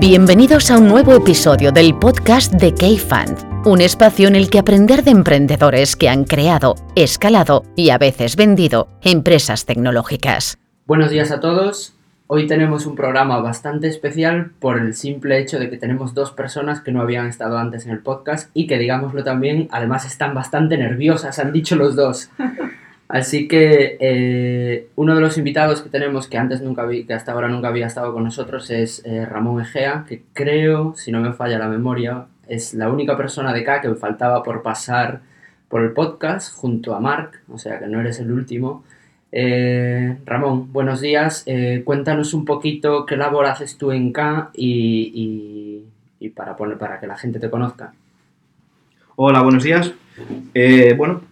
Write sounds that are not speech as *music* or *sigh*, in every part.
Bienvenidos a un nuevo episodio del podcast de K-Fund, un espacio en el que aprender de emprendedores que han creado, escalado y a veces vendido empresas tecnológicas. Buenos días a todos. Hoy tenemos un programa bastante especial por el simple hecho de que tenemos dos personas que no habían estado antes en el podcast y que, digámoslo también, además están bastante nerviosas, han dicho los dos. *laughs* Así que eh, uno de los invitados que tenemos, que antes nunca vi, que hasta ahora nunca había estado con nosotros, es eh, Ramón Egea, que creo, si no me falla la memoria, es la única persona de acá que me faltaba por pasar por el podcast junto a Marc, o sea que no eres el último. Eh, Ramón, buenos días. cuéntanos un poquito qué labor haces tú en K y, para, poner, para que la gente te conozca. Hola, buenos días. bueno,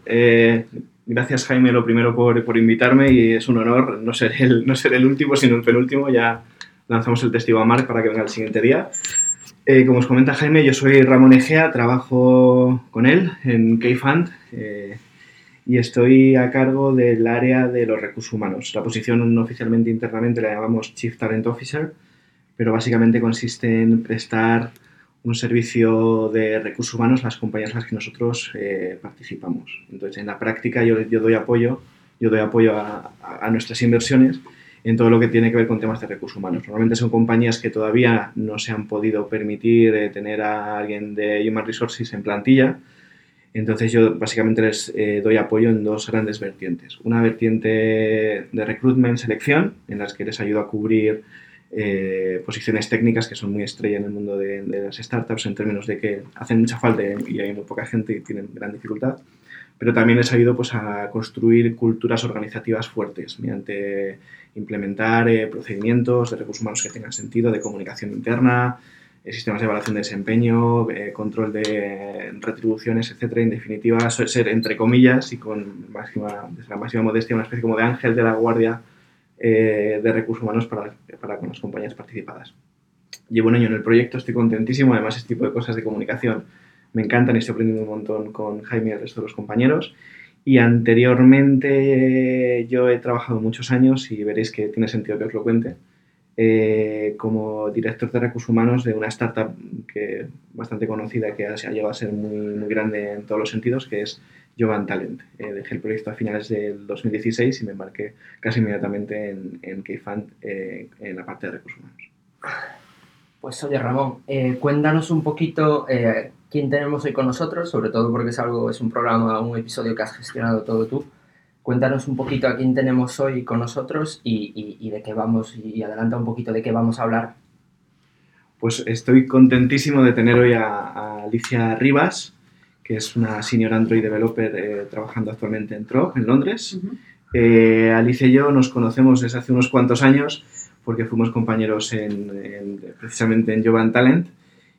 gracias Jaime lo primero por, por, invitarme y es un honor no ser, el, no ser el último, sino el penúltimo. Ya lanzamos el testigo a Marc para que venga el siguiente día. Eh, como os comenta Jaime, yo soy Ramón Egea, trabajo con él en K-Fund eh, y estoy a cargo del área de los recursos humanos. La posición oficialmente internamente la llamamos Chief Talent Officer, pero básicamente consiste en prestar un servicio de recursos humanos las compañías en las que nosotros eh, participamos. Entonces, en la práctica yo, yo doy apoyo, yo doy apoyo a, a, nuestras inversiones en todo lo que tiene que ver con temas de recursos humanos. Normalmente son compañías que todavía no se han podido permitir eh, tener a alguien de Human Resources en plantilla. Entonces yo básicamente les eh, doy apoyo en dos grandes vertientes. Una vertiente de recruitment, selección, en las que les ayudo a cubrir eh, posiciones técnicas que son muy estrella en el mundo de, las startups en términos de que hacen mucha falta y hay muy poca gente y tienen gran dificultad, pero también les ayudo pues, a construir culturas organizativas fuertes mediante implementar eh, procedimientos de recursos humanos que tengan sentido, de comunicación interna, sistemas de evaluación de desempeño, control de retribuciones, etcétera. En definitiva, ser, entre comillas y con máxima, desde la máxima modestia, una especie como de ángel de la guardia eh, de recursos humanos para, para, con las compañías participadas. Llevo un año en el proyecto, estoy contentísimo, además este tipo de cosas de comunicación me encantan y estoy aprendiendo un montón con Jaime y el resto de los compañeros. Y anteriormente yo he trabajado muchos años y veréis que tiene sentido que os lo cuente. Eh, como director de recursos humanos de una startup que bastante conocida que ha, llegado a ser muy, muy grande en todos los sentidos, que es Jovan Talent. Eh, dejé el proyecto a finales del 2016 y me embarqué casi inmediatamente en, en K-Fund eh, en la parte de recursos humanos. Pues oye Ramón, cuéntanos un poquito quién tenemos hoy con nosotros, sobre todo porque es algo, es un programa, un episodio que has gestionado todo tú. Cuéntanos un poquito a quién tenemos hoy con nosotros y, y de qué vamos, y adelanta un poquito de qué vamos a hablar. Pues estoy contentísimo de tener hoy a, a Alicia Rivas, que es una senior Android developer eh, trabajando actualmente en Trog, en Londres. Eh, Alice y yo nos conocemos desde hace unos cuantos años porque fuimos compañeros en, precisamente en Jovan Talent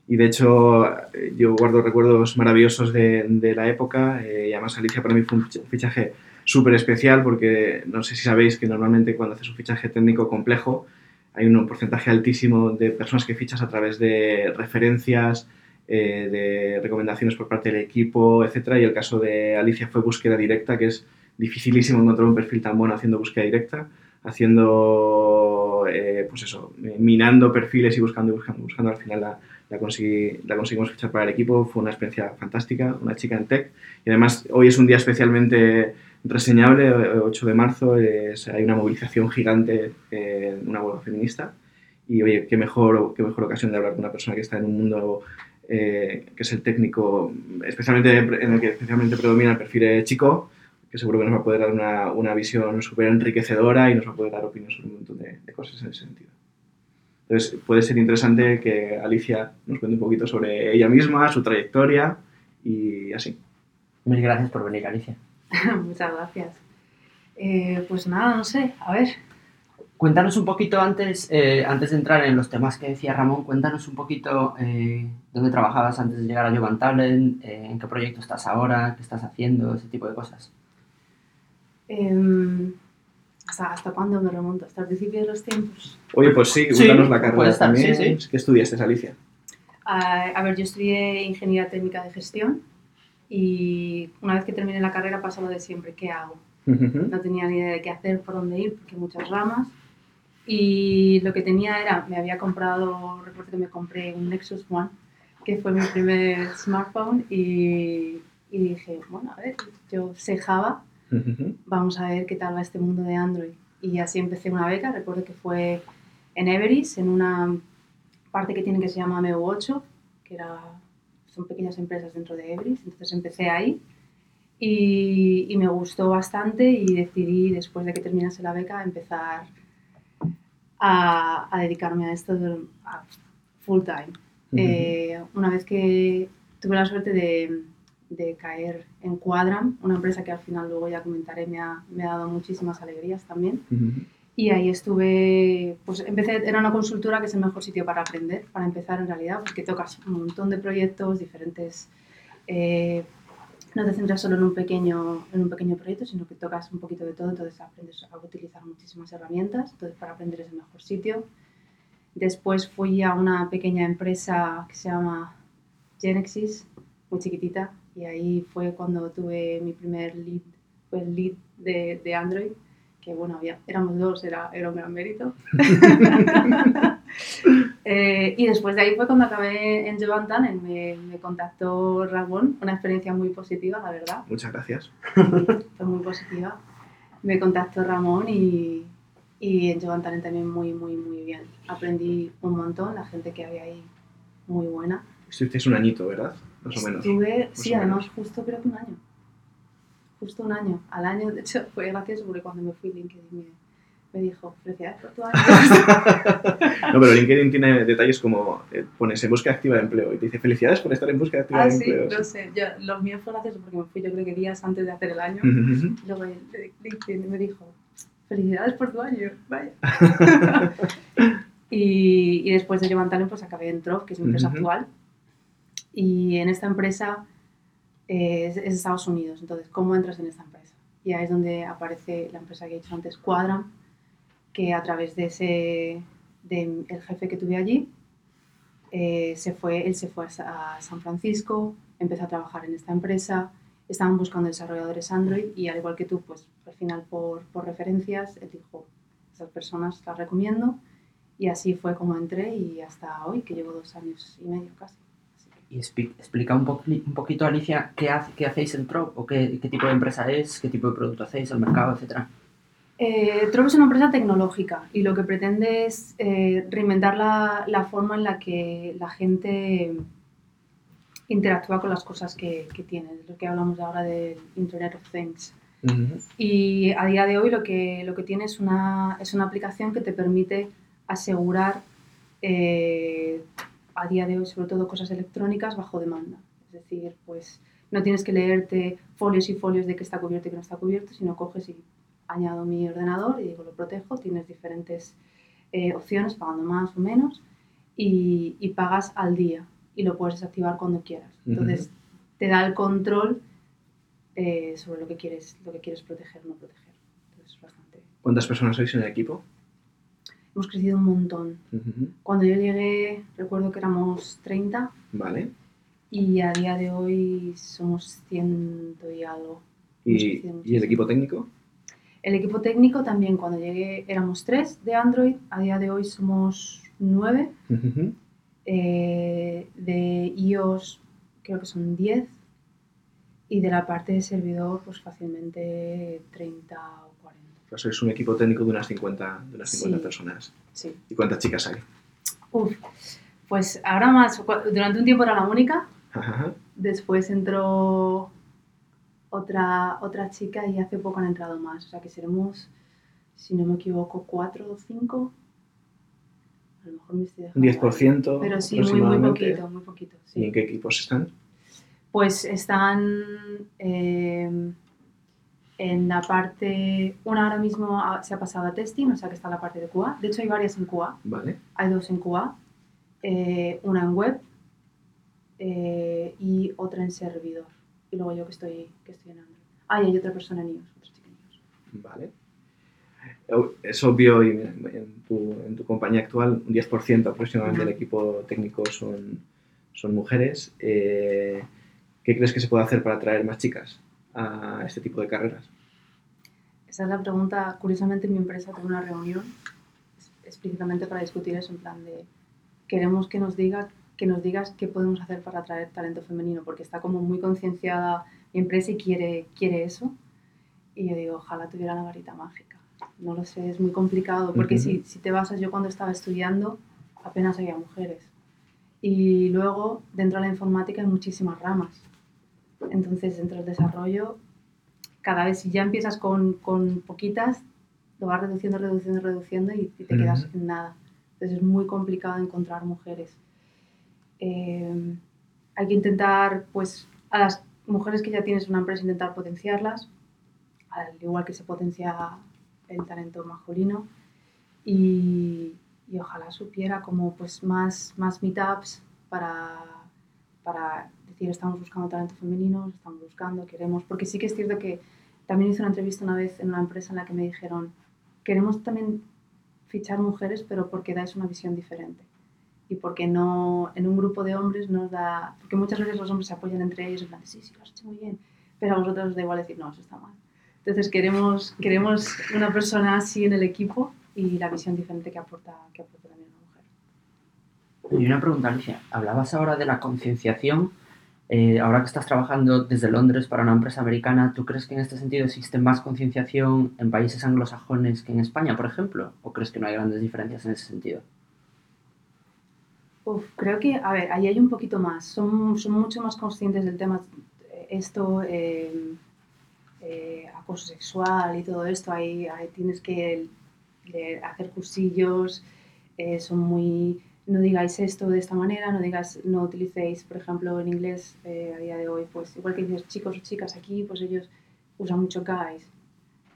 y de hecho eh, yo guardo recuerdos maravillosos de, de la época y además Alicia para mí fue un fichaje súper especial porque no sé si sabéis que normalmente cuando haces un fichaje técnico complejo hay un porcentaje altísimo de personas que fichas a través de referencias, eh, de recomendaciones por parte del equipo, etcétera. Y el caso de Alicia fue búsqueda directa, que es dificilísimo encontrar un perfil tan bueno haciendo búsqueda directa, haciendo, eh, pues eso, minando perfiles y buscando, buscando, buscando. Al final la, la, la conseguimos fichar para el equipo. Fue una experiencia fantástica, una chica en tech. Y además, hoy es un día especialmente reseñable, 8 de marzo, es, hay una movilización gigante en una huelga feminista. Y oye, qué mejor, qué mejor ocasión de hablar con una persona que está en un mundo eh, que es el técnico, especialmente en el que especialmente predomina el perfil chico, que seguro que nos va a poder dar una, una visión súper enriquecedora y nos va a poder dar opiniones sobre un montón de, de, cosas en ese sentido. Entonces, puede ser interesante que Alicia nos cuente un poquito sobre ella misma, su trayectoria y así. Muchas gracias por venir, Alicia. *laughs* Muchas gracias. Eh, pues nada, no sé, a ver, Cuéntanos un poquito antes, eh, antes de entrar en los temas que decía Ramón, cuéntanos un poquito eh, dónde trabajabas antes de llegar a Jovan Talent, eh, en qué proyecto estás ahora, qué estás haciendo, ese tipo de cosas. Eh, ¿hasta, ¿Hasta cuándo me remonto? ¿Hasta el principio de los tiempos? Oye, pues sí, cuéntanos sí, la carrera también. Sí, sí. ¿Qué estudiaste, Alicia? a, a ver, yo estudié Ingeniería Técnica de Gestión y una vez que terminé la carrera pasó lo de siempre, ¿qué hago? No tenía ni idea de qué hacer, por dónde ir, porque muchas ramas. Y lo que tenía era, me había comprado, recuerdo que me compré un Nexus One, que fue mi primer smartphone, y, y dije, bueno, a ver, yo sé Java, vamos a ver qué tal va este mundo de Android. Y así empecé una beca, recuerdo que fue en Everest, en una parte que tiene que se llama MEU8, que era, son pequeñas empresas dentro de Everest, entonces empecé ahí y, y, me gustó bastante y decidí, después de que terminase la beca, empezar a, a dedicarme a esto de, a full time. Uh -huh. eh, una vez que tuve la suerte de, de, caer en Quadram, una empresa que al final luego ya comentaré, me ha, me ha dado muchísimas alegrías también. Uh -huh. Y ahí estuve, pues empecé, era una consultora que es el mejor sitio para aprender, para empezar en realidad, porque tocas un montón de proyectos, diferentes... Eh, no te centras solo en un, pequeño, en un pequeño proyecto, sino que tocas un poquito de todo, entonces aprendes a utilizar muchísimas herramientas, entonces para aprender es el mejor sitio. Después fui a una pequeña empresa que se llama Genexis, muy chiquitita, y ahí fue cuando tuve mi primer lead, el lead de, de Android, que bueno, había, éramos dos, era, era un gran mérito. *laughs* eh, y después de ahí fue cuando acabé en Jovan me, me contactó Ramón, una experiencia muy positiva, la verdad. Muchas gracias. fue muy positiva. Me contactó Ramón y, y en Jovan también muy, muy, muy bien. Aprendí un montón, la gente que había ahí muy buena. Estuviste un añito, ¿verdad? Más o menos. Estuve, sí, o además justo creo que un año. Justo un año. Al año, de hecho, fue gracioso porque cuando me fui LinkedIn me, me dijo, felicidades por tu año. No, pero LinkedIn tiene detalles como eh, pones en búsqueda activa de empleo y te dice felicidades por estar en búsqueda activa ah, de sí, empleo. no sé. Yo, los míos fue gracioso porque me fui yo creo que días antes de hacer el año. Ujú. Y luego LinkedIn me dijo, felicidades por tu año, vaya. *laughs* y, y después de Talent pues acabé en Trop, que es mi empresa Ujú. actual. Y en esta empresa es, es Estados Unidos, entonces, ¿cómo entras en esta empresa? Y ahí es donde aparece la empresa que he dicho antes, Quadram, que a través de ese, de el jefe que tuve allí, eh, se fue, él se fue a a San Francisco, empezó a trabajar en esta empresa, estaban buscando desarrolladores Android y al igual que tú, pues al final por, por referencias, él dijo, esas personas las recomiendo y así fue como entré y hasta hoy, que llevo dos años y medio casi. Y expli- explica un, poqui- un poquito, Alicia, qué, hace, qué hacéis en Trop, o qué, qué tipo de empresa es, qué tipo de producto hacéis, el mercado, etcétera. Eh, Trop es una empresa tecnológica y lo que pretende es eh, reinventar la, la forma en la que la gente interactúa con las cosas que, que tiene, lo que hablamos ahora del Internet of Things. Ujú. Y a día de hoy lo que, lo que tiene es una, es una aplicación que te permite asegurar eh, a día de hoy sobre todo cosas electrónicas bajo demanda. Es decir, pues no tienes que leerte folios y folios de qué está cubierto y qué no está cubierto, sino coges y añado mi ordenador y digo lo protejo, tienes diferentes eh, opciones pagando más o menos y, y pagas al día y lo puedes desactivar cuando quieras. Entonces te da el control eh, sobre lo que quieres, lo que quieres proteger o no proteger. Entonces es bastante. ¿Cuántas personas sois en el equipo? Hemos crecido un montón. Ujú. Cuando yo llegué, recuerdo que éramos 30 Vale. y a día de hoy somos ciento y algo. ¿Y, ¿Y el equipo técnico? El equipo técnico también, cuando llegué éramos tres de Android, a día de hoy somos nueve. Ujú. Eh, de iOS creo que son 10 y de la parte de servidor pues fácilmente 30 o 40. Pues sois un equipo técnico de unas 50, de unas 50 Sí. personas. Sí. ¿Y cuántas chicas hay? Uf, pues ahora más, durante un tiempo era la única, Ajá. después entró otra, otra chica y hace poco han entrado más, o sea que seremos, si no me equivoco, cuatro o cinco. A lo mejor me estoy Un dejando. 10% Pero sí, muy, muy poquito, muy poquito. sí. ¿Y en qué equipos están? Pues están eh, en la parte, una ahora mismo se ha pasado a testing, o sea que está en la parte de QA. De hecho hay varias en QA, Vale. hay dos en QA, eh, una en web eh, y otra en servidor. Y luego yo que estoy, que estoy en Android. Ah, y hay otra persona en iOS, otra chica en iOS. Vale. Es obvio, y en tu, en tu compañía actual, un 10% aproximadamente del equipo técnico son, son mujeres. Eh, ¿Qué crees que se puede hacer para atraer más chicas a este tipo de carreras? Esa es la pregunta. Curiosamente, en mi empresa tengo una reunión explícitamente para discutir eso, en plan de queremos que nos diga que nos digas qué podemos hacer para atraer talento femenino, porque está como muy concienciada mi empresa y quiere, quiere eso. Y yo digo, ojalá tuviera la varita mágica. No lo sé, es muy complicado, porque si, si te basas, yo cuando estaba estudiando apenas había mujeres. Y luego, dentro de la informática hay muchísimas ramas. Entonces, dentro del desarrollo, cada vez si ya empiezas con, con poquitas, lo vas reduciendo, reduciendo, reduciendo y, te quedas en nada. Entonces es muy complicado encontrar mujeres. Eh, hay que intentar, pues, a las mujeres que ya tienes una empresa, intentar potenciarlas, al igual que se potencia el talento masculino. Y, y ojalá supiera como pues más, más meetups para, para decir estamos buscando talento femenino, estamos buscando, queremos, porque sí que es cierto que también hice una entrevista una vez en una empresa en la que me dijeron, queremos también fichar mujeres, pero porque dais una visión diferente. Y porque no, en un grupo de hombres nos da, porque muchas veces los hombres se apoyan entre ellos, en plan, sí, sí, lo has hecho muy bien, pero a vosotros os da igual decir, no, eso está mal. Entonces queremos, queremos una persona así en el equipo y la visión diferente que aporta, que aporta también una mujer. Y una pregunta, Alicia, hablabas ahora de la concienciación eh, ahora que estás trabajando desde Londres para una empresa americana, ¿tú crees que en este sentido existe más concienciación en países anglosajones que en España, por ejemplo? ¿O crees que no hay grandes diferencias en ese sentido? Creo que, a ver, ahí hay un poquito más. Son, son mucho más conscientes del tema, esto, eh, eh, acoso sexual y todo esto. Ahí tienes que hacer cursillos, son muy no digáis esto de esta manera, no digas, no utilicéis, por ejemplo, en inglés eh, a día de hoy, pues igual que dices chicos o chicas aquí, pues ellos usan mucho guys.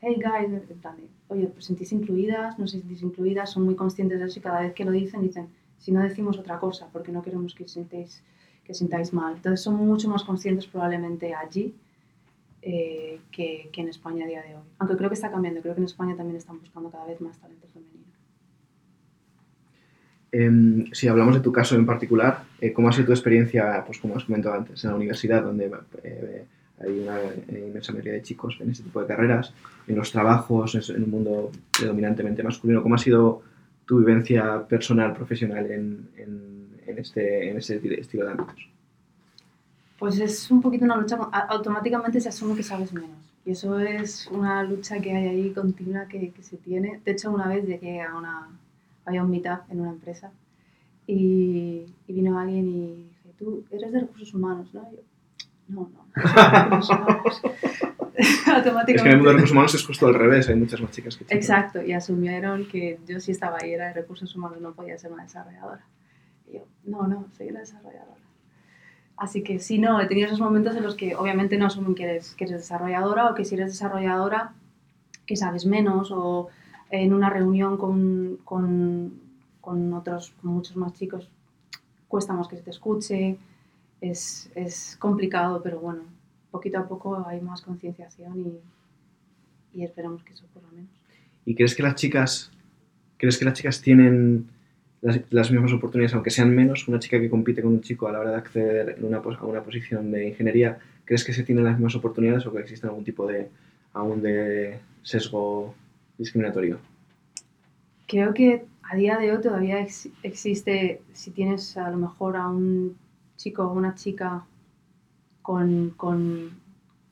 Hey guys, en oye, pues sentís incluidas, no sentís incluidas, son muy conscientes de eso y cada vez que lo dicen, dicen, si no decimos otra cosa, porque no queremos que sintáis, que sintáis mal. Entonces son mucho más conscientes probablemente allí eh, que, que en España a día de hoy. Aunque creo que está cambiando, creo que en España también están buscando cada vez más talento femenino. Em, si hablamos de tu caso en particular, eh, ¿cómo ha sido tu experiencia, pues como has comentado antes, en la universidad, donde eh, hay una inmensa mayoría de chicos en este tipo de carreras, en los trabajos, en un mundo predominantemente masculino? ¿Cómo ha sido tu vivencia personal, profesional en, en, este, en este estilo de ámbitos? Pues es un poquito una lucha, automáticamente se asume que sabes menos. Y eso es una lucha que hay ahí continua que, que se tiene. De hecho, una vez llegué a una, había un meetup en una empresa y, vino alguien y dije, tú eres de recursos humanos, ¿no? yo, no, no. Automáticamente. *laughs* Es que en el mundo de recursos humanos es justo al revés, hay muchas más chicas que chicos. Exacto, y asumieron que yo sí estaba ahí, era de recursos humanos, no podía ser una desarrolladora. Y yo, no, no, soy una desarrolladora. Así que sí, no, he tenido esos momentos en los que obviamente no asumen que eres, que eres desarrolladora o que si eres desarrolladora que sabes menos o en una reunión con, con, con otros, con muchos más chicos, cuesta más que se te escuche, es, es complicado, pero bueno, poquito a poco hay más concienciación y, y esperamos que eso por lo menos. ¿Y crees que las chicas, crees que las chicas tienen las, las, mismas oportunidades, aunque sean menos, una chica que compite con un chico a la hora de acceder una, a una posición de ingeniería, ¿crees que se tienen las mismas oportunidades o que existe algún tipo de, aún de sesgo discriminatorio? Creo que a día de hoy todavía existe, si tienes a lo mejor a un chico o una chica con, con,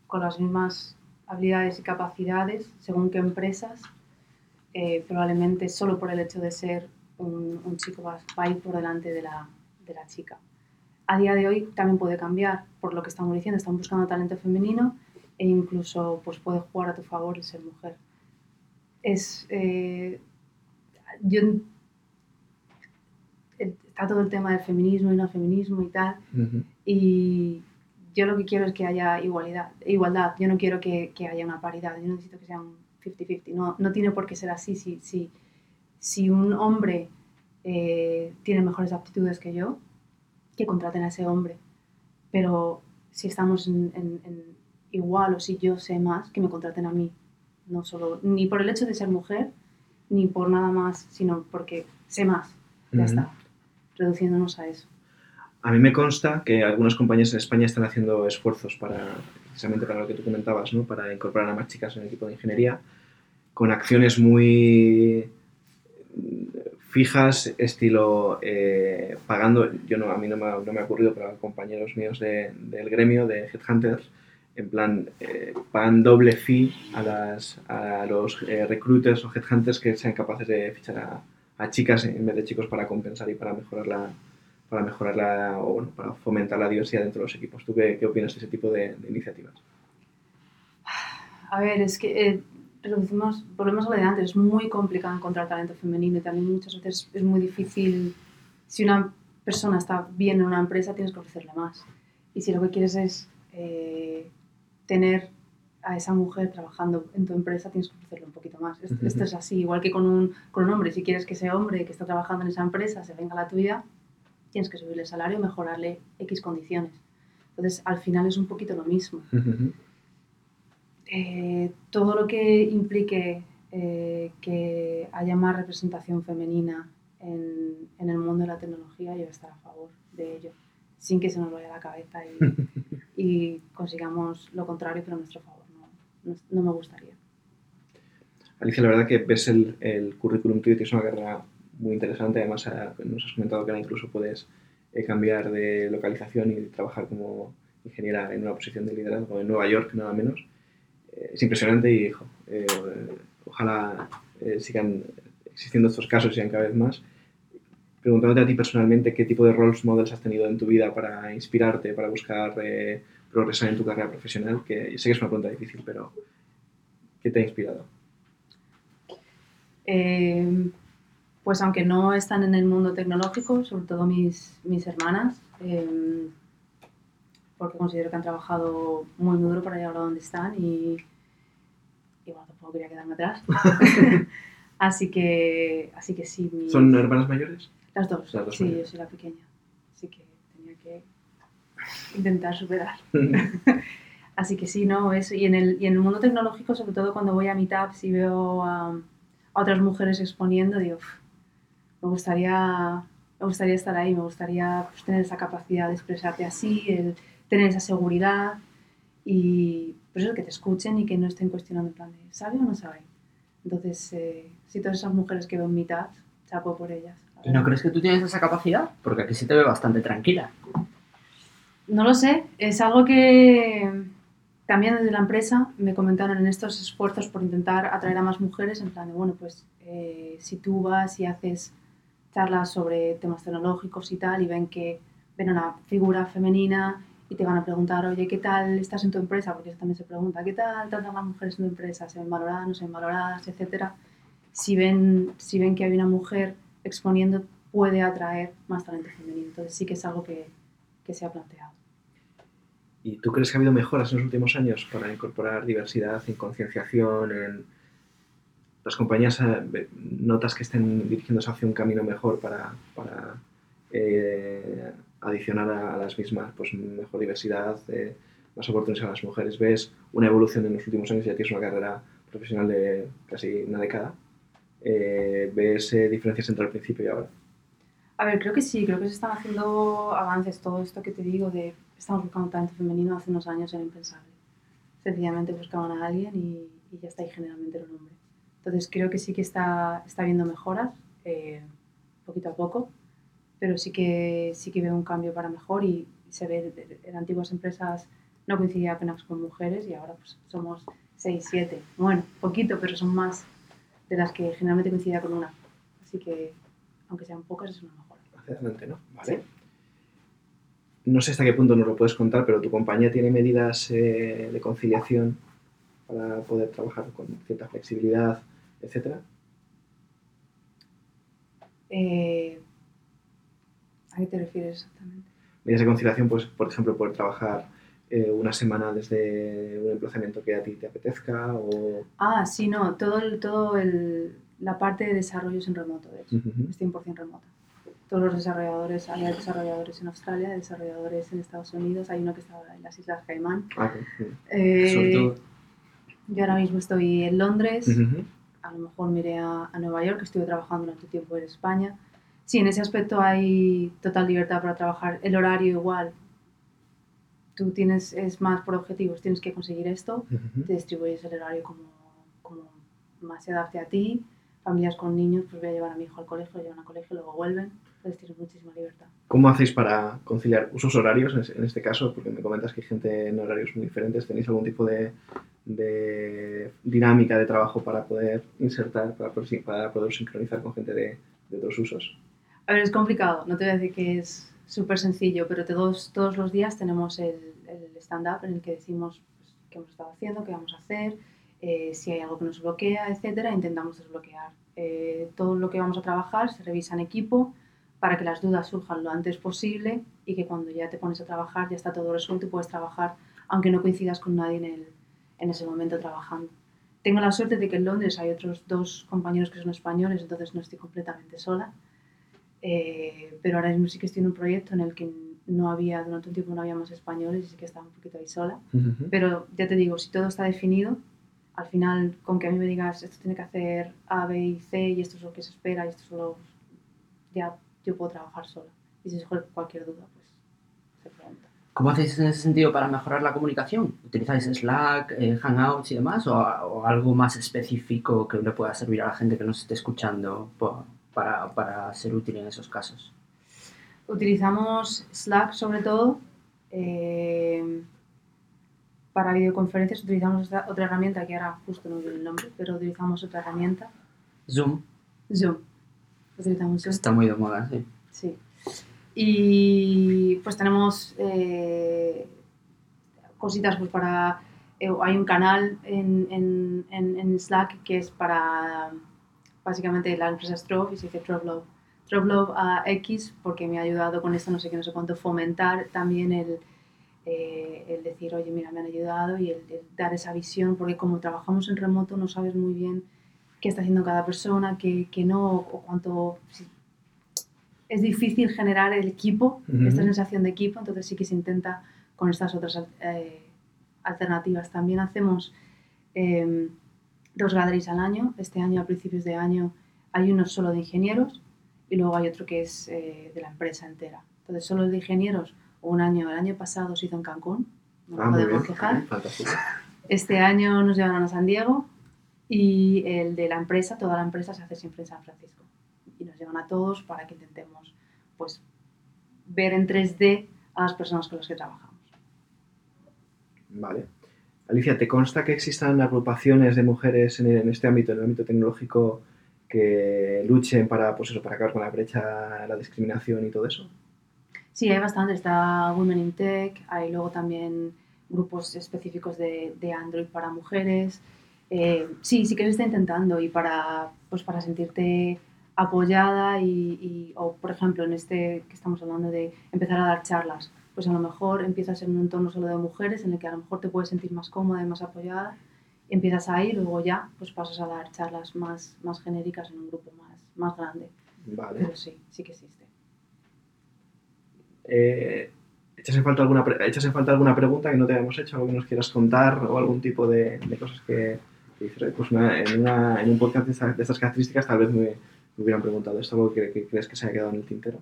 con, las mismas habilidades y capacidades, según qué empresas, eh, probablemente solo por el hecho de ser un, un chico va, a ir por delante de la, de la chica. A día de hoy también puede cambiar, por lo que estamos diciendo, están buscando talento femenino e incluso pues, puede jugar a tu favor el ser mujer. Es, eh, yo está todo el tema del feminismo y no feminismo y tal, y yo lo que quiero es que haya igualdad, igualdad. yo no quiero que, que haya una paridad, yo necesito que sea un 50-50, no, no tiene por qué ser así, si, si, si un hombre eh, tiene mejores aptitudes que yo, que contraten a ese hombre, pero si estamos en igual o si yo sé más, que me contraten a mí. No solo, ni por el hecho de ser mujer, ni por nada más, sino porque sé más. Ya está. Reduciéndonos a eso. A mí me consta que algunas compañías en España están haciendo esfuerzos para, precisamente para lo que tú comentabas, ¿no? para incorporar a más chicas en el equipo de ingeniería, con acciones muy fijas, estilo eh, pagando, yo no, a mí no me, ha, no me ha ocurrido, pero a compañeros míos de, del gremio de Headhunters, en plan, eh, pagan doble fee a, las, a los eh, recruiters o headhunters que sean capaces de fichar a, a, chicas en vez de chicos para compensar y para mejorar la, para mejorar la, o bueno, para fomentar la diversidad dentro de los equipos. ¿Tú qué, qué opinas de ese tipo de, de, iniciativas? A ver, es que eh, reducimos, volvemos a lo de antes, es muy complicado encontrar talento femenino y también muchas veces es muy difícil, si una persona está bien en una empresa tienes que ofrecerle más. Y si lo que quieres es eh, tener a esa mujer trabajando en tu empresa, tienes que ofrecerle un poquito más. Esto, esto es así, igual que con un, con un hombre, si quieres que ese hombre que está trabajando en esa empresa se venga a la tuya, tienes que subirle el salario, mejorarle X condiciones. Entonces, al final es un poquito lo mismo. Uh -huh. eh, todo lo que implique eh, que haya más representación femenina en, en, el mundo de la tecnología, yo voy a estar a favor de ello, sin que se nos vaya la cabeza y, *laughs* y consigamos lo contrario, pero a nuestro favor. No, no, no, me gustaría. Alicia, la verdad que ves el, el currículum tuyo, tienes una carrera muy interesante, además eh, nos has comentado que ahora incluso puedes eh, cambiar de localización y trabajar como ingeniera en una posición de liderazgo en Nueva York, nada menos. Eh, es impresionante y eh, ojalá eh, sigan existiendo estos casos y sean cada vez más. Preguntándote a ti personalmente qué tipo de roles models has tenido en tu vida para inspirarte, para buscar eh, progresar en tu carrera profesional, que sé que es una pregunta difícil, pero ¿qué te ha inspirado? Eh, pues aunque no están en el mundo tecnológico, sobre todo mis, mis hermanas, eh, porque considero que han trabajado muy duro para llegar a donde están y, y bueno, tampoco quería quedarme atrás. *laughs* así, que, así que sí. Mis... ¿Son hermanas mayores? Las dos, Las dos sí, yo soy la pequeña. Así que tenía que intentar superar. *laughs* así que sí, no, eso. Y en, el, y en el mundo tecnológico, sobre todo cuando voy a meetups y veo a, a otras mujeres exponiendo, digo, me gustaría, me gustaría estar ahí, me gustaría pues, tener esa capacidad de expresarte así, el tener esa seguridad y pues eso, que te escuchen y que no estén cuestionando en plan de, ¿sabe o no sabe? Entonces, eh, sí, todas esas mujeres que veo en mitad, chapo por ellas. ¿Y no crees que tú tienes esa capacidad? Porque aquí se te ve bastante tranquila. No lo sé, es algo que también desde la empresa me comentaron en estos esfuerzos por intentar atraer a más mujeres, en plan de, bueno, pues eh, si tú vas y haces charlas sobre temas tecnológicos y tal, y ven que ven una figura femenina y te van a preguntar, oye, ¿qué tal estás en tu empresa? Porque eso también se pregunta, ¿qué tal tratan las mujeres en tu empresa? ¿Se ven valoradas, no se ven valoradas, etcétera? Si ven, si ven que hay una mujer exponiendo, puede atraer más talento femenino. Entonces sí que es algo que, que se ha planteado. ¿Y tú crees que ha habido mejoras en los últimos años para incorporar diversidad en concienciación, en las compañías eh, notas que estén dirigiéndose hacia un camino mejor para, para eh, adicionar a, las mismas pues mejor diversidad, eh, más oportunidades a las mujeres? ¿Ves una evolución en los últimos años? Ya tienes una carrera profesional de casi una década. Eh, ¿Ves diferencias entre el principio y ahora? A ver, creo que sí, creo que se están haciendo avances. Todo esto que te digo de estamos buscando talento femenino hace unos años era impensable. Sencillamente buscaban a alguien y, y ya está, y generalmente era un hombre. Entonces creo que sí que está, está habiendo mejoras, eh, poquito a poco, pero sí que, sí que veo un cambio para mejor y se ve en antiguas empresas no coincidía apenas con mujeres y ahora pues somos 6, 7. Bueno, poquito, pero son más de las que generalmente coincidía con una. Así que, aunque sean pocas, es una mejora. Hacia adelante, ¿no? Vale. Sí. No sé hasta qué punto nos lo puedes contar, pero tu compañía tiene medidas eh, de conciliación para poder trabajar con cierta flexibilidad, etcétera. Eh, ¿A qué te refieres exactamente? Medidas de conciliación, pues, por ejemplo, poder trabajar eh, una semana desde un emplazamiento que a ti te apetezca o... Ah, sí, no, todo, el, todo el, la parte de desarrollo es en remoto, de hecho, uh -huh. es 100% remota. Todos los desarrolladores, hay desarrolladores en Australia, hay desarrolladores en Estados Unidos, hay uno que está en las Islas Caimán. Ah, sí. eh, yo ahora mismo estoy en Londres, uh -huh. a lo mejor miré a, a, Nueva York, estuve trabajando durante tiempo en España. Sí, en ese aspecto hay total libertad para trabajar. El horario igual. Tú tienes, es más por objetivos, tienes que conseguir esto, Ujú. te distribuyes el horario como, como más se adapte a ti. Familias con niños, pues voy a llevar a mi hijo al colegio, lo llevan al colegio, luego vuelven. Entonces tienes muchísima libertad. ¿Cómo hacéis para conciliar usos horarios en es- en este caso? Porque me comentas que hay gente en horarios muy diferentes. ¿Tenéis algún tipo de, de dinámica de trabajo para poder insertar, para poder, para poder sincronizar con gente de, de otros usos? A ver, es complicado, no te voy a decir que es súper sencillo, pero todos, todos los días tenemos el, el stand-up en el que decimos pues, qué hemos estado haciendo, qué vamos a hacer, eh, si hay algo que nos bloquea, etcétera, intentamos desbloquear. Eh, todo lo que vamos a trabajar se revisa en equipo para que las dudas surjan lo antes posible y que cuando ya te pones a trabajar ya está todo resuelto y puedes trabajar aunque no coincidas con nadie en, el, en ese momento trabajando. Tengo la suerte de que en Londres hay otros dos compañeros que son españoles, entonces no estoy completamente sola. Eh, pero ahora mismo sí que estoy en un proyecto en el que no había, durante un tiempo no había más españoles y sí que estaba un poquito ahí sola. Pero ya te digo, si todo está definido, al final con que a mí me digas esto tiene que hacer A, B y C y esto es lo que se espera y esto es lo... ya yo puedo trabajar sola. Y si surge cualquier duda, pues se pregunta. ¿Cómo hacéis en ese sentido para mejorar la comunicación? ¿Utilizáis Slack, eh, Hangouts y demás? ¿O, o algo más específico que le pueda servir a la gente que nos esté escuchando po- para, para ser útil en esos casos? Utilizamos Slack sobre todo. eh, para videoconferencias utilizamos otra herramienta que ahora justo no viene el nombre, pero utilizamos otra herramienta. Zoom Zoom. Utilizamos Zoom. está muy de moda, sí. Sí. Y pues tenemos eh, cositas pues para... eh, hay un canal en, en, en, en Slack que es para básicamente la empresa Strobe y se dice Trovelove. Trovelove a X porque me ha ayudado con esto no sé qué, no sé cuánto, fomentar también el, eh, el decir, oye, mira, me han ayudado y el, el dar esa visión porque como trabajamos en remoto no sabes muy bien qué está haciendo cada persona, qué, qué no, o cuánto... si- es difícil generar el equipo, Ujú. esta sensación de equipo, entonces sí que se intenta con estas otras eh, alternativas. También hacemos eh, dos gatherings al año. Este año, a principios de año, hay uno solo de ingenieros y luego hay otro que es eh, de la empresa entera. Entonces, solo de ingenieros, un año, el año pasado se hizo en Cancún, no Ah, podemos bien. quejar. Fantástico. Este año nos llevaron a San Diego y el de la empresa, toda la empresa se hace siempre en San Francisco. Y nos llevan a todos para que intentemos pues, ver en 3D a las personas con las que trabajamos. Vale. Alicia, ¿te consta que existan agrupaciones de mujeres en, este ámbito, en el ámbito tecnológico, que luchen para, pues eso, para acabar con la brecha, la discriminación y todo eso? Sí, hay bastante. Está Women in Tech, hay luego también grupos específicos de, Android para mujeres. Eh, sí, sí que se está intentando y para, pues para sentirte apoyada y- o por ejemplo en este que estamos hablando de empezar a dar charlas, pues a lo mejor empiezas en un entorno solo de mujeres en el que a lo mejor te puedes sentir más cómoda y más apoyada, empiezas ahí, luego ya pues pasas a dar charlas más, más genéricas en un grupo más, más grande, Vale. pero sí, sí que existe. Eh, ¿echas, en falta alguna, echas en falta alguna pregunta que no te hayamos hecho, algo que nos quieras contar o algún tipo de, de cosas que, que dices, "Oye, pues una- en, una- en un podcast de, esta- de estas características tal vez me, me hubieran preguntado esto, algo que, que crees que se haya quedado en el tintero?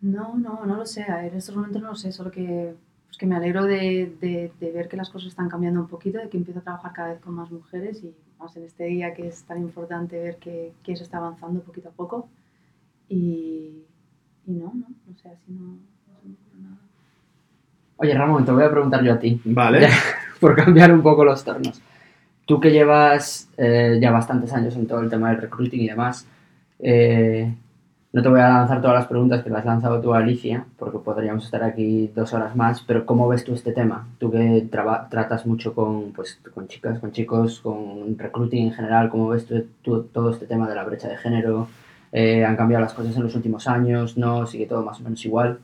No, no, no lo sé. A ver, En estos momentos no lo sé, solo que, pues que me alegro de, de- de ver que las cosas están cambiando un poquito, de que empiezo a trabajar cada vez con más mujeres y más en este día que es tan importante ver que, que eso está avanzando poquito a poco. Y, y no, no, no sé, así no, no se me ocurre nada. Oye, Ramón, te voy a preguntar yo a ti. Vale. Ya, *laughs* por cambiar un poco los tornos. Tú que llevas eh, ya bastantes años en todo el tema del recruiting y demás, eh, no te voy a lanzar todas las preguntas que las has lanzado tú, Alicia, porque podríamos estar aquí dos horas más, pero ¿cómo ves tú este tema? Tú que traba- tratas mucho con, pues, con chicas, con chicos, con recruiting en general, ¿cómo ves tú, todo este tema de la brecha de género? Eh, ¿Han cambiado las cosas en los últimos años? ¿No? ¿Sigue todo más o menos igual?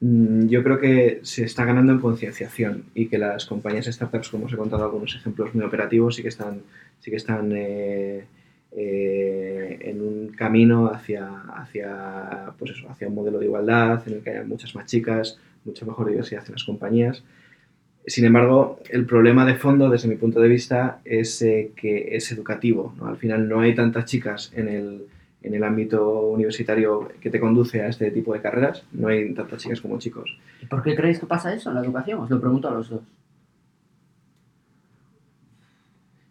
Mm, Yo creo que se está ganando en concienciación y que las compañías startups, como os he contado algunos ejemplos muy operativos, sí que están, sí que están eh, eh, en un camino hacia, hacia, pues eso, hacia un modelo de igualdad en el que haya muchas más chicas, mucha mejor diversidad en las compañías. Sin embargo, el problema de fondo, desde mi punto de vista, es eh, que es educativo. ¿no? Al final no hay tantas chicas en el, en el ámbito universitario que te conduce a este tipo de carreras, no hay tantas chicas como chicos. ¿Y por qué creéis que pasa eso en la educación? Os lo pregunto a los dos.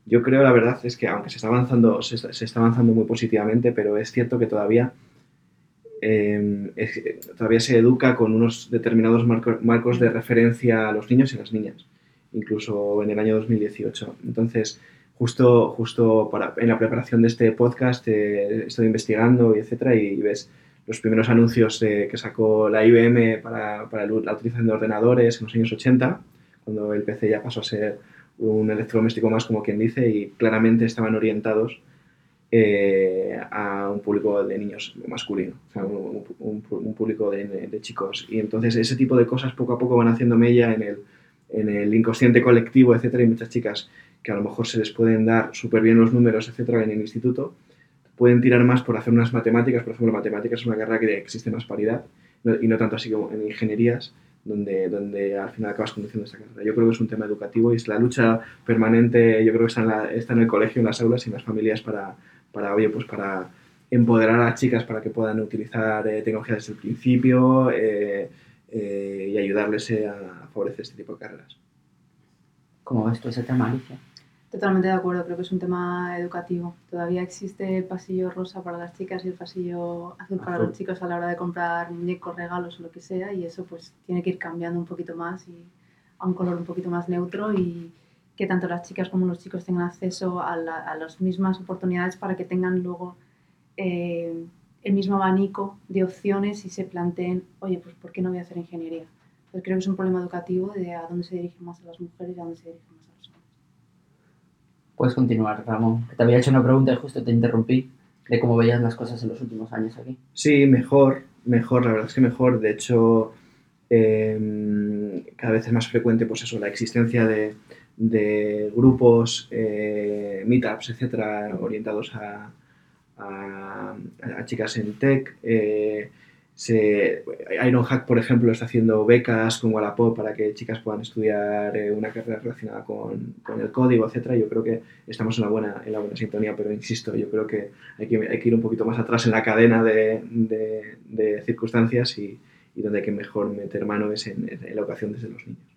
Yo creo, la verdad, es que aunque se está avanzando, se está, se está avanzando muy positivamente, pero es cierto que todavía, eh, es- todavía se educa con unos determinados marco- marcos de referencia a los niños y las niñas, incluso en el año 2018. Entonces, justo, justo para, en la preparación de este podcast eh, estoy investigando y etcétera, y, ves los primeros anuncios de- que sacó la IBM para, para la utilización de ordenadores en los años 80, cuando el PC ya pasó a ser un electrodoméstico más, como quien dice, y claramente estaban orientados eh, a un público de niños masculino, un, público de, chicos. Y entonces ese tipo de cosas poco a poco van haciendo mella en el, en el inconsciente colectivo, etcétera, y muchas chicas que a lo mejor se les pueden dar súper bien los números, etcétera, en el instituto, pueden tirar más por hacer unas matemáticas, por ejemplo, matemáticas es una carrera que existe más paridad, y no tanto así como en ingenierías, donde, donde al final acabas conduciendo esta carrera. Yo creo que es un tema educativo y es la lucha permanente, yo creo que está en, la- está en el colegio, en las aulas y en las familias para, para, oye, pues para empoderar a las chicas para que puedan utilizar eh, desde el principio eh, eh, y ayudarles eh, a favorecer este tipo de carreras. ¿Cómo ves tú ese tema, Alicia? Totalmente de acuerdo, creo que es un tema educativo. Todavía existe el pasillo rosa para las chicas y el pasillo azul para Azul. los chicos a la hora de comprar muñecos, regalos o lo que sea, y eso pues tiene que ir cambiando un poquito más y a un color un poquito más neutro y que tanto las chicas como los chicos tengan acceso a, la- a las mismas oportunidades para que tengan luego eh, el mismo abanico de opciones y se planteen, oye, pues ¿por qué no voy a hacer ingeniería? Pues creo que es un problema educativo de a dónde se dirigen más a las mujeres y a dónde se dirigen más. Puedes continuar, Ramón. Te había hecho una pregunta y justo te interrumpí de cómo veías las cosas en los últimos años aquí. Sí, mejor, mejor, la verdad es que mejor. De hecho, eh, cada vez es más frecuente, pues eso, la existencia de, de grupos, eh, meetups, etcétera, orientados a, a- a chicas en tech. Eh, se, Ironhack, por ejemplo, está haciendo becas con Wallapop para que chicas puedan estudiar eh, una carrera relacionada con, con el código, etcétera. Yo creo que estamos en la buena, en la buena sintonía, pero insisto, yo creo que hay que, hay que ir un poquito más atrás en la cadena de, de- circunstancias y, y donde hay que mejor meter mano es en la educación desde los niños.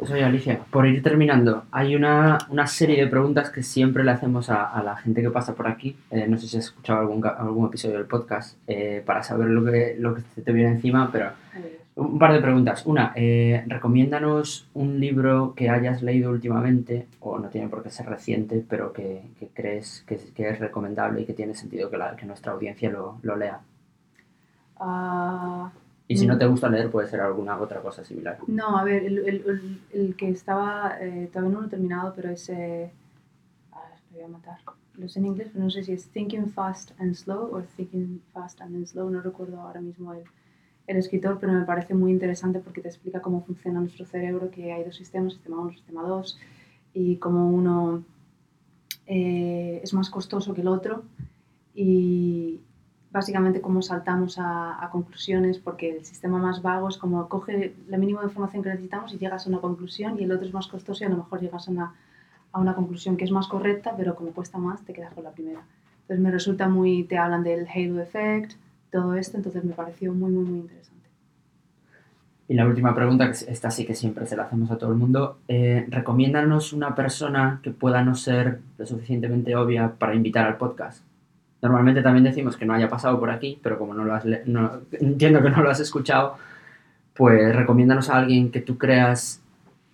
Oye, Alicia, por ir terminando, hay una, una serie de preguntas que siempre le hacemos a, a la gente que pasa por aquí. Eh, no sé si has escuchado algún, algún episodio del podcast eh, para saber lo que, lo que te viene encima, pero un par de preguntas. Una, eh, recomiéndanos un libro que hayas leído últimamente, o no tiene por qué ser reciente, pero que, que crees que, que es recomendable y que tiene sentido que, la- que nuestra audiencia lo, lo lea. Ah, Y si Mm. no te gusta leer, puede ser alguna otra cosa similar. no, a ver, el, el- el- el que estaba, eh, todavía no lo he terminado, pero es, eh, ah, lo voy a matar, lo sé en inglés, pero no sé si es Thinking Fast and Slow o Thinking Fast and Slow, no recuerdo ahora mismo el, el escritor, pero me parece muy interesante porque te explica cómo funciona nuestro cerebro, que hay dos sistemas, sistema 1 sistema 2, y cómo uno eh, es más costoso que el otro, y básicamente cómo saltamos a, conclusiones, porque el sistema más vago es como coge la mínima información que necesitamos y llegas a una conclusión, y el otro es más costoso y a lo mejor llegas a una, a una conclusión que es más correcta, pero como cuesta más, te quedas con la primera. Entonces me resulta muy, te hablan del halo effect, todo esto, entonces me pareció muy, muy, muy interesante. Y la última pregunta, que esta sí que siempre se la hacemos a todo el mundo, eh, recomiéndanos una persona que pueda no ser lo suficientemente obvia para invitar al podcast. Normalmente también decimos que no haya pasado por aquí, pero como no lo has no- entiendo que no lo has escuchado, pues recomiéndanos a alguien que tú creas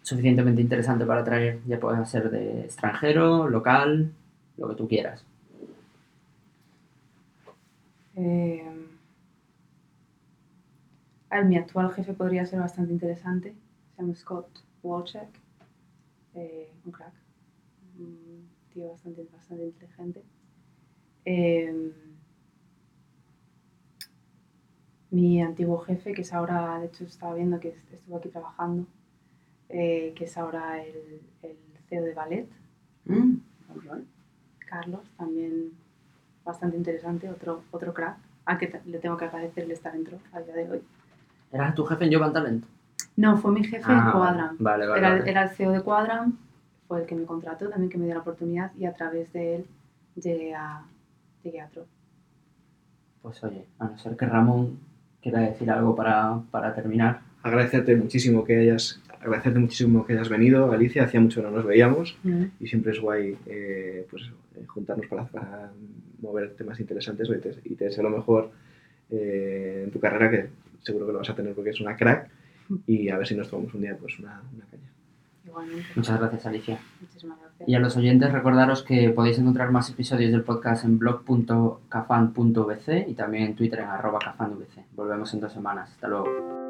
suficientemente interesante para traer, ya pueda ser de extranjero, local, lo que tú quieras. Eh, mi actual jefe podría ser bastante interesante. Se llama Scott Walchek. eh, un crack. Un tío bastante, bastante inteligente. Eh, mi antiguo jefe, que es ahora, de hecho estaba viendo que est- estuvo aquí trabajando, eh, que es ahora el, el CEO de Ballet, Carlos, también bastante interesante, otro, otro crack, al que le tengo que agradecer el estar dentro a día de hoy. ¿Era tu jefe en Jovan Talent? No, fue mi jefe Ah, en Quadram. Vale, vale. Era, vale. era el CEO de Quadram, fue el que me contrató, también que me dio la oportunidad y a través de él llegué a, llegué a Tro. Pues oye, a no ser que Ramón quiera decir algo para, para terminar. Agradecerte muchísimo que hayas, agradecerte muchísimo que hayas venido, Alicia. Hacía mucho que no nos veíamos y siempre es guay eh, pues, eh, juntarnos para, para mover temas interesantes y te, y te deseo lo mejor eh, en tu carrera, que seguro que lo vas a tener porque es una crack. Y a ver si nos tomamos un día pues una, una caña. Igualmente. Muchas gracias, Alicia. Muchísimas gracias. Y a los oyentes recordaros que podéis encontrar más episodios del podcast en blog.cafan.vc y también en Twitter en arroba cafanvc. Volvemos en dos semanas. Hasta luego.